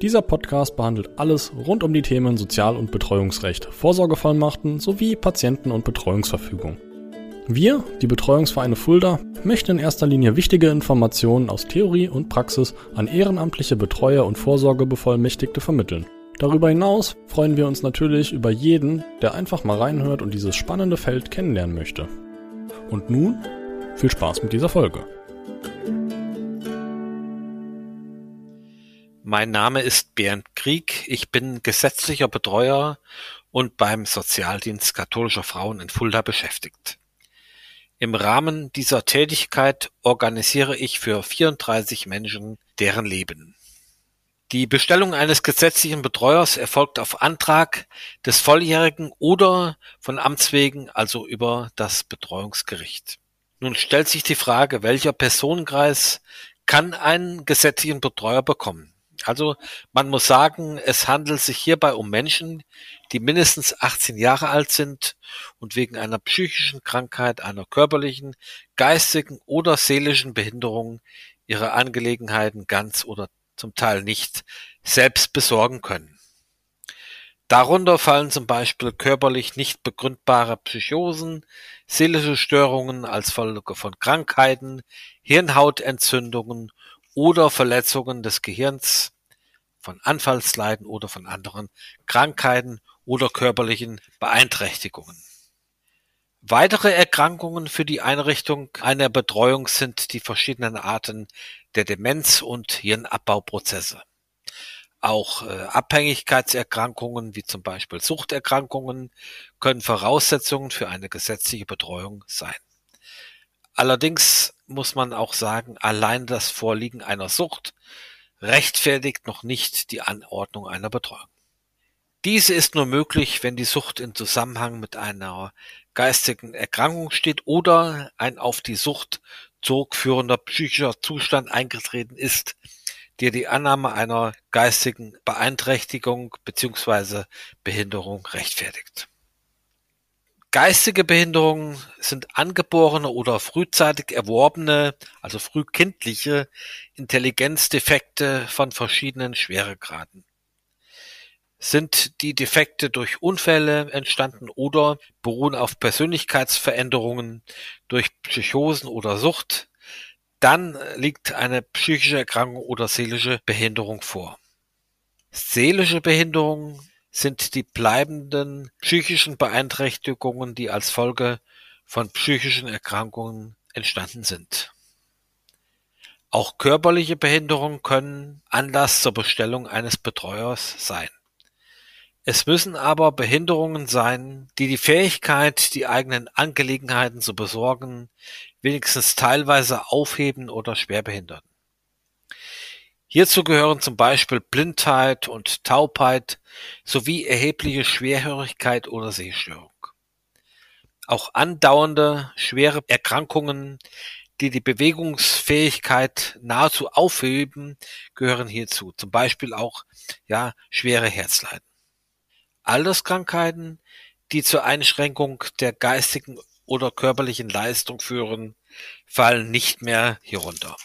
Dieser Podcast behandelt alles rund um die Themen Sozial- und Betreuungsrecht, Vorsorgevollmachten sowie Patienten- und Betreuungsverfügung. Wir, die Betreuungsvereine Fulda, möchten in erster Linie wichtige Informationen aus Theorie und Praxis an ehrenamtliche Betreuer und Vorsorgebevollmächtigte vermitteln. Darüber hinaus freuen wir uns natürlich über jeden, der einfach mal reinhört und dieses spannende Feld kennenlernen möchte. Und nun viel Spaß mit dieser Folge. Mein Name ist Bernd Krieg. Ich bin gesetzlicher Betreuer und beim Sozialdienst katholischer Frauen in Fulda beschäftigt. Im Rahmen dieser Tätigkeit organisiere ich für 34 Menschen deren Leben. Die Bestellung eines gesetzlichen Betreuers erfolgt auf Antrag des Volljährigen oder von Amts wegen, also über das Betreuungsgericht. Nun stellt sich die Frage, welcher Personenkreis kann einen gesetzlichen Betreuer bekommen? Also man muss sagen, es handelt sich hierbei um Menschen, die mindestens 18 Jahre alt sind und wegen einer psychischen Krankheit, einer körperlichen, geistigen oder seelischen Behinderung ihre Angelegenheiten ganz oder zum Teil nicht selbst besorgen können. Darunter fallen zum Beispiel körperlich nicht begründbare Psychosen, seelische Störungen als Folge von Krankheiten, Hirnhautentzündungen oder Verletzungen des Gehirns, von Anfallsleiden oder von anderen Krankheiten oder körperlichen Beeinträchtigungen. Weitere Erkrankungen für die Einrichtung einer Betreuung sind die verschiedenen Arten der Demenz- und Hirnabbauprozesse. Auch äh, Abhängigkeitserkrankungen wie zum Beispiel Suchterkrankungen können Voraussetzungen für eine gesetzliche Betreuung sein. Allerdings muss man auch sagen, allein das Vorliegen einer Sucht rechtfertigt noch nicht die Anordnung einer Betreuung. Diese ist nur möglich, wenn die Sucht in Zusammenhang mit einer geistigen Erkrankung steht oder ein auf die Sucht zurückführender psychischer Zustand eingetreten ist, der die Annahme einer geistigen Beeinträchtigung bzw. Behinderung rechtfertigt. Geistige Behinderungen sind angeborene oder frühzeitig erworbene, also frühkindliche Intelligenzdefekte von verschiedenen Schweregraden. Sind die Defekte durch Unfälle entstanden oder beruhen auf Persönlichkeitsveränderungen durch Psychosen oder Sucht, dann liegt eine psychische Erkrankung oder seelische Behinderung vor. Seelische Behinderungen sind die bleibenden psychischen Beeinträchtigungen, die als Folge von psychischen Erkrankungen entstanden sind. Auch körperliche Behinderungen können Anlass zur Bestellung eines Betreuers sein. Es müssen aber Behinderungen sein, die die Fähigkeit, die eigenen Angelegenheiten zu besorgen, wenigstens teilweise aufheben oder schwer behindern. Hierzu gehören zum Beispiel Blindheit und Taubheit sowie erhebliche Schwerhörigkeit oder Sehstörung. Auch andauernde schwere Erkrankungen, die die Bewegungsfähigkeit nahezu aufheben, gehören hierzu, zum Beispiel auch ja schwere Herzleiden. Alterskrankheiten, die zur Einschränkung der geistigen oder körperlichen Leistung führen, fallen nicht mehr hierunter.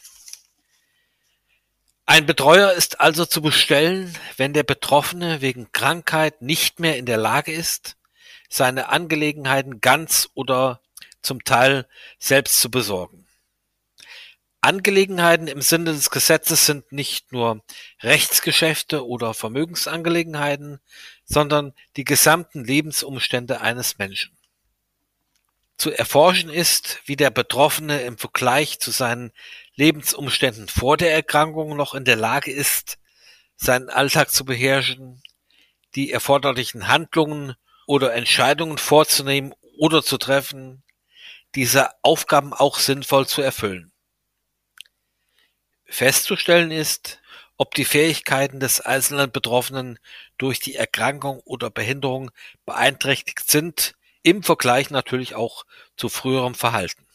Ein Betreuer ist also zu bestellen, wenn der Betroffene wegen Krankheit nicht mehr in der Lage ist, seine Angelegenheiten ganz oder zum Teil selbst zu besorgen. Angelegenheiten im Sinne des Gesetzes sind nicht nur Rechtsgeschäfte oder Vermögensangelegenheiten, sondern die gesamten Lebensumstände eines Menschen. Zu erforschen ist, wie der Betroffene im Vergleich zu seinen Lebensumständen vor der Erkrankung noch in der Lage ist, seinen Alltag zu beherrschen, die erforderlichen Handlungen oder Entscheidungen vorzunehmen oder zu treffen, diese Aufgaben auch sinnvoll zu erfüllen. Festzustellen ist, ob die Fähigkeiten des einzelnen Betroffenen durch die Erkrankung oder Behinderung beeinträchtigt sind, im Vergleich natürlich auch zu früherem Verhalten.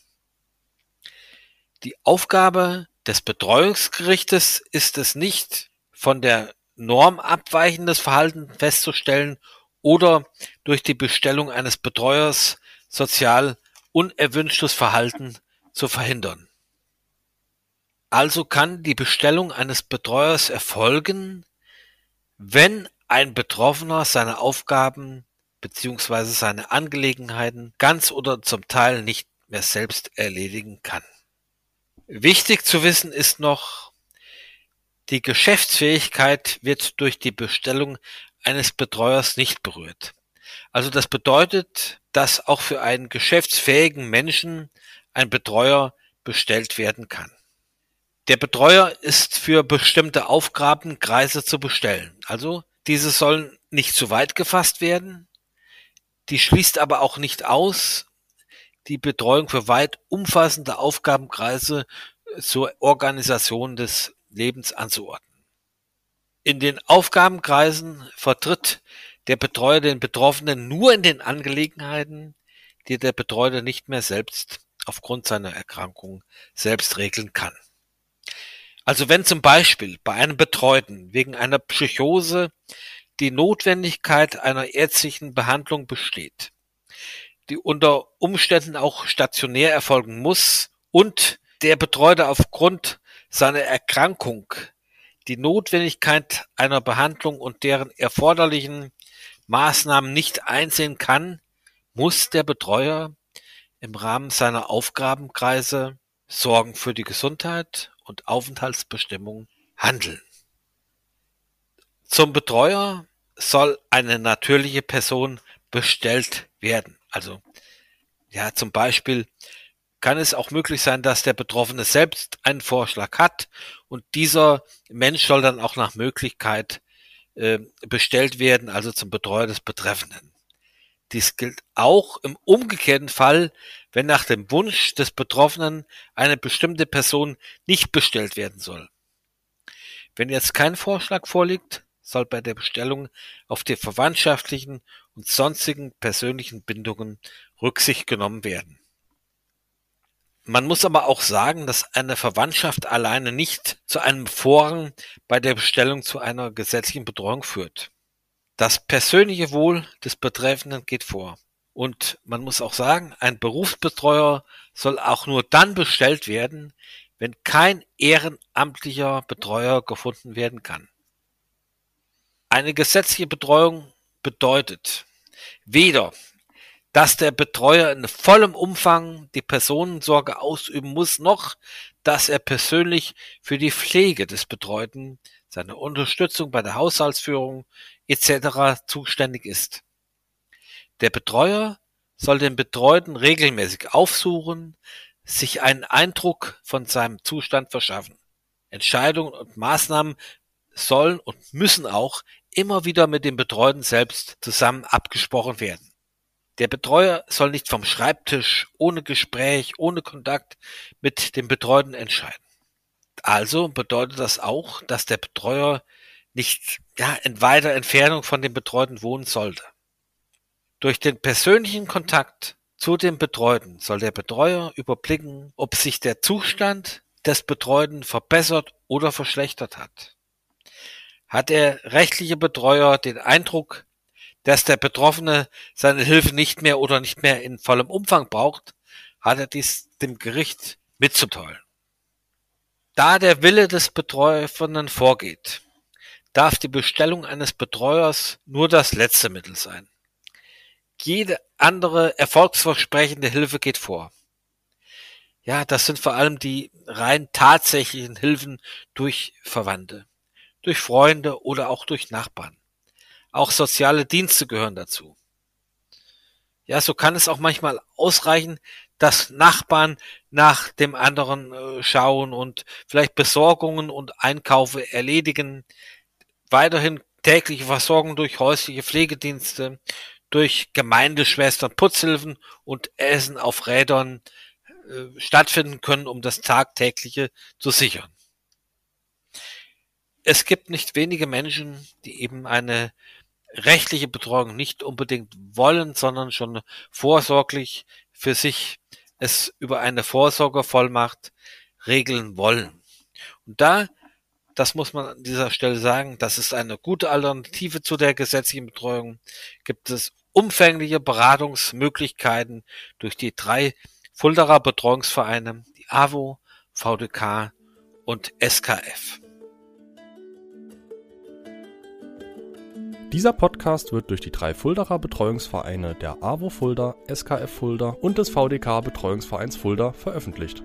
Die Aufgabe des Betreuungsgerichtes ist es nicht, von der Norm abweichendes Verhalten festzustellen oder durch die Bestellung eines Betreuers sozial unerwünschtes Verhalten zu verhindern. Also kann die Bestellung eines Betreuers erfolgen, wenn ein Betroffener seine Aufgaben beziehungsweise seine Angelegenheiten ganz oder zum Teil nicht mehr selbst erledigen kann. Wichtig zu wissen ist noch, die Geschäftsfähigkeit wird durch die Bestellung eines Betreuers nicht berührt. Also das bedeutet, dass auch für einen geschäftsfähigen Menschen ein Betreuer bestellt werden kann. Der Betreuer ist für bestimmte Aufgabenkreise zu bestellen. Also diese sollen nicht zu weit gefasst werden. Die schließt aber auch nicht aus, die Betreuung für weit umfassende Aufgabenkreise zur Organisation des Lebens anzuordnen. In den Aufgabenkreisen vertritt der Betreuer den Betroffenen nur in den Angelegenheiten, die der Betreuer nicht mehr selbst aufgrund seiner Erkrankung selbst regeln kann. Also wenn zum Beispiel bei einem Betreuten wegen einer Psychose die Notwendigkeit einer ärztlichen Behandlung besteht, die unter Umständen auch stationär erfolgen muss und der Betreute aufgrund seiner Erkrankung die Notwendigkeit einer Behandlung und deren erforderlichen Maßnahmen nicht einsehen kann, muss der Betreuer im Rahmen seiner Aufgabenkreise Sorgen für die Gesundheit und Aufenthaltsbestimmung handeln. Zum Betreuer soll eine natürliche Person bestellt werden. Also ja, zum Beispiel kann es auch möglich sein, dass der Betroffene selbst einen Vorschlag hat und dieser Mensch soll dann auch nach Möglichkeit äh, bestellt werden, also zum Betreuer des Betreffenden. Dies gilt auch im umgekehrten Fall, wenn nach dem Wunsch des Betroffenen eine bestimmte Person nicht bestellt werden soll. Wenn jetzt kein Vorschlag vorliegt, soll bei der Bestellung auf die verwandtschaftlichen und sonstigen persönlichen Bindungen Rücksicht genommen werden. Man muss aber auch sagen, dass eine Verwandtschaft alleine nicht zu einem Vorrang bei der Bestellung zu einer gesetzlichen Betreuung führt. Das persönliche Wohl des Betreffenden geht vor. Und man muss auch sagen, ein Berufsbetreuer soll auch nur dann bestellt werden, wenn kein ehrenamtlicher Betreuer gefunden werden kann. Eine gesetzliche Betreuung bedeutet weder, dass der Betreuer in vollem Umfang die Personensorge ausüben muss, noch dass er persönlich für die Pflege des Betreuten, seine Unterstützung bei der Haushaltsführung etc. zuständig ist. Der Betreuer soll den Betreuten regelmäßig aufsuchen, sich einen Eindruck von seinem Zustand verschaffen. Entscheidungen und Maßnahmen sollen und müssen auch immer wieder mit dem Betreuten selbst zusammen abgesprochen werden. Der Betreuer soll nicht vom Schreibtisch, ohne Gespräch, ohne Kontakt mit dem Betreuten entscheiden. Also bedeutet das auch, dass der Betreuer nicht ja, in weiter Entfernung von dem Betreuten wohnen sollte. Durch den persönlichen Kontakt zu dem Betreuten soll der Betreuer überblicken, ob sich der Zustand des Betreuten verbessert oder verschlechtert hat. Hat der rechtliche Betreuer den Eindruck, dass der Betroffene seine Hilfe nicht mehr oder nicht mehr in vollem Umfang braucht, hat er dies dem Gericht mitzuteilen. Da der Wille des Betreffenden vorgeht, darf die Bestellung eines Betreuers nur das letzte Mittel sein. Jede andere erfolgsversprechende Hilfe geht vor. Ja, das sind vor allem die rein tatsächlichen Hilfen durch Verwandte, durch Freunde oder auch durch Nachbarn. Auch soziale Dienste gehören dazu. Ja, so kann es auch manchmal ausreichen, dass Nachbarn nach dem anderen äh, schauen und vielleicht Besorgungen und Einkaufe erledigen. Weiterhin tägliche Versorgung durch häusliche Pflegedienste, durch Gemeindeschwestern, Putzhilfen und Essen auf Rädern äh, stattfinden können, um das Tagtägliche zu sichern. Es gibt nicht wenige Menschen, die eben eine rechtliche Betreuung nicht unbedingt wollen, sondern schon vorsorglich für sich es über eine Vorsorgevollmacht regeln wollen. Und da das muss man an dieser Stelle sagen. Das ist eine gute Alternative zu der gesetzlichen Betreuung. Gibt es umfängliche Beratungsmöglichkeiten durch die drei Fulderer Betreuungsvereine, die AWO, VDK und SKF. Dieser Podcast wird durch die drei Fuldaer Betreuungsvereine der AWO Fulda, SKF Fulda und des VDK Betreuungsvereins Fulda veröffentlicht.